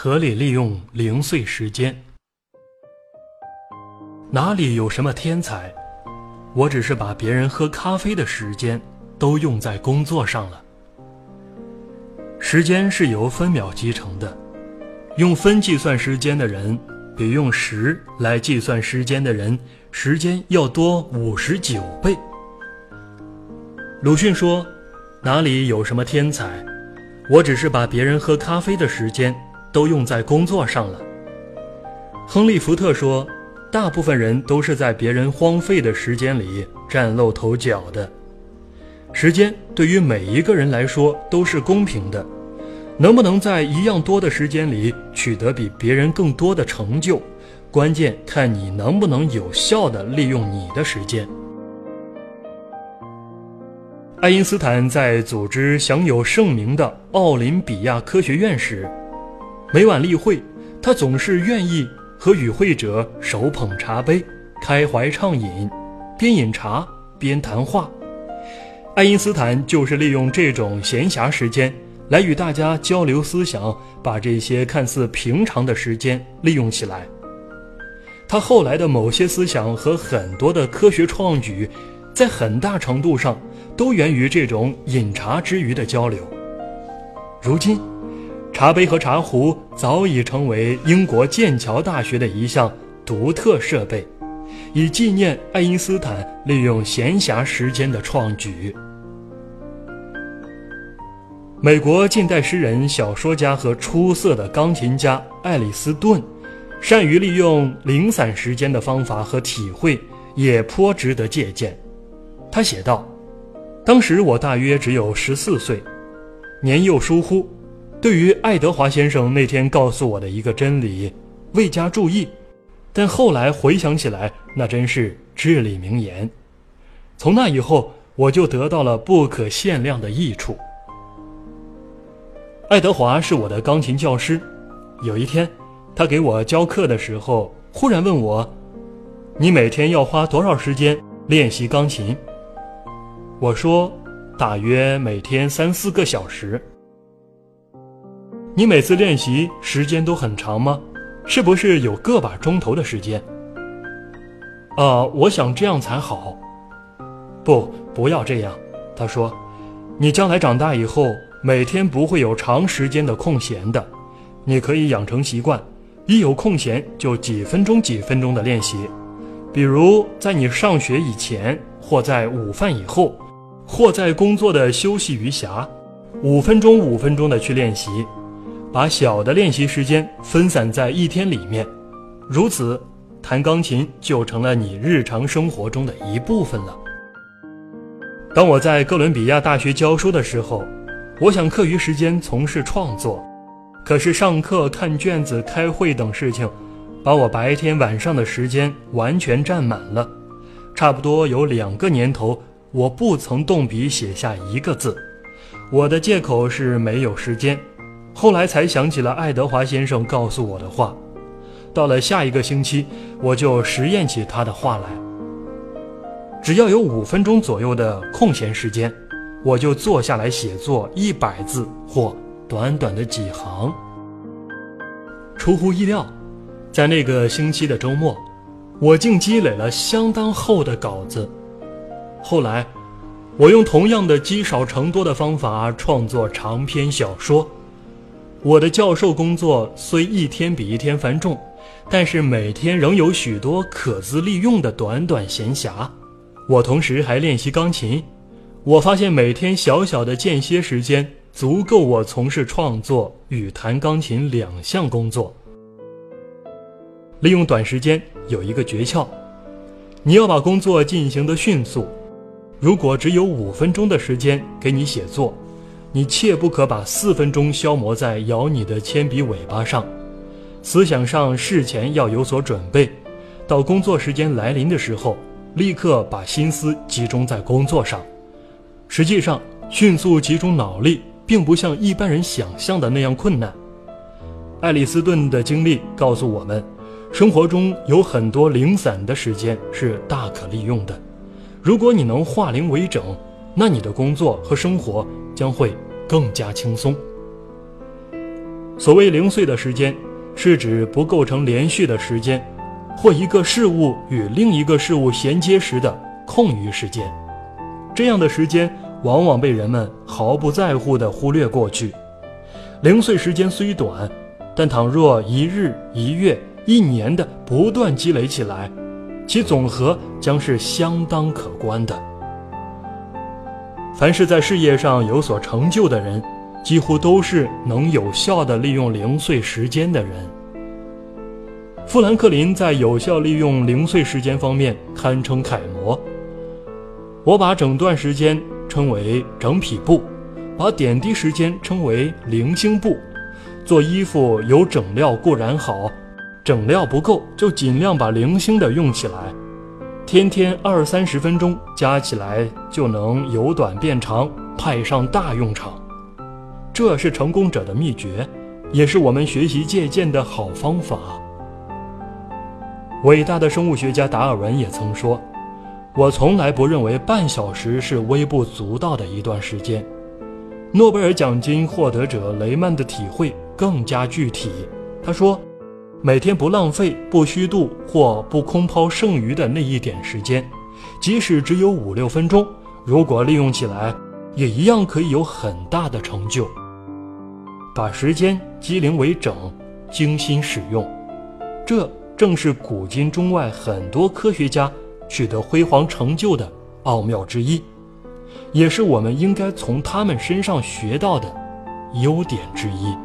合理利用零碎时间。哪里有什么天才？我只是把别人喝咖啡的时间都用在工作上了。时间是由分秒计成的，用分计算时间的人，比用时来计算时间的人时间要多五十九倍。鲁迅说：“哪里有什么天才？我只是把别人喝咖啡的时间都用在工作上了。”亨利·福特说。大部分人都是在别人荒废的时间里崭露头角的。时间对于每一个人来说都是公平的，能不能在一样多的时间里取得比别人更多的成就，关键看你能不能有效地利用你的时间。爱因斯坦在组织享有盛名的奥林匹亚科学院时，每晚例会，他总是愿意。和与会者手捧茶杯，开怀畅饮，边饮茶边谈话。爱因斯坦就是利用这种闲暇时间来与大家交流思想，把这些看似平常的时间利用起来。他后来的某些思想和很多的科学创举，在很大程度上都源于这种饮茶之余的交流。如今。茶杯和茶壶早已成为英国剑桥大学的一项独特设备，以纪念爱因斯坦利用闲暇时间的创举。美国近代诗人、小说家和出色的钢琴家爱丽斯·顿，善于利用零散时间的方法和体会也颇值得借鉴。他写道：“当时我大约只有十四岁，年幼疏忽。”对于爱德华先生那天告诉我的一个真理，未加注意，但后来回想起来，那真是至理名言。从那以后，我就得到了不可限量的益处。爱德华是我的钢琴教师，有一天，他给我教课的时候，忽然问我：“你每天要花多少时间练习钢琴？”我说：“大约每天三四个小时。”你每次练习时间都很长吗？是不是有个把钟头的时间？啊，我想这样才好。不，不要这样。他说：“你将来长大以后，每天不会有长时间的空闲的。你可以养成习惯，一有空闲就几分钟几分钟的练习。比如在你上学以前，或在午饭以后，或在工作的休息余暇，五分钟五分钟的去练习。”把小的练习时间分散在一天里面，如此，弹钢琴就成了你日常生活中的一部分了。当我在哥伦比亚大学教书的时候，我想课余时间从事创作，可是上课、看卷子、开会等事情，把我白天晚上的时间完全占满了。差不多有两个年头，我不曾动笔写下一个字。我的借口是没有时间。后来才想起了爱德华先生告诉我的话，到了下一个星期，我就实验起他的话来。只要有五分钟左右的空闲时间，我就坐下来写作一百字或短短的几行。出乎意料，在那个星期的周末，我竟积累了相当厚的稿子。后来，我用同样的积少成多的方法创作长篇小说。我的教授工作虽一天比一天繁重，但是每天仍有许多可资利用的短短闲暇。我同时还练习钢琴。我发现每天小小的间歇时间足够我从事创作与弹钢琴两项工作。利用短时间有一个诀窍：你要把工作进行得迅速。如果只有五分钟的时间给你写作。你切不可把四分钟消磨在咬你的铅笔尾巴上，思想上事前要有所准备，到工作时间来临的时候，立刻把心思集中在工作上。实际上，迅速集中脑力，并不像一般人想象的那样困难。爱丽斯顿的经历告诉我们，生活中有很多零散的时间是大可利用的。如果你能化零为整，那你的工作和生活。将会更加轻松。所谓零碎的时间，是指不构成连续的时间，或一个事物与另一个事物衔接时的空余时间。这样的时间往往被人们毫不在乎地忽略过去。零碎时间虽短，但倘若一日、一月、一年的不断积累起来，其总和将是相当可观的。凡是在事业上有所成就的人，几乎都是能有效地利用零碎时间的人。富兰克林在有效利用零碎时间方面堪称楷模。我把整段时间称为整匹布，把点滴时间称为零星布。做衣服有整料固然好，整料不够就尽量把零星的用起来。天天二三十分钟加起来就能由短变长，派上大用场。这是成功者的秘诀，也是我们学习借鉴的好方法。伟大的生物学家达尔文也曾说：“我从来不认为半小时是微不足道的一段时间。”诺贝尔奖金获得者雷曼的体会更加具体，他说。每天不浪费、不虚度或不空抛剩余的那一点时间，即使只有五六分钟，如果利用起来，也一样可以有很大的成就。把时间机灵为整，精心使用，这正是古今中外很多科学家取得辉煌成就的奥妙之一，也是我们应该从他们身上学到的优点之一。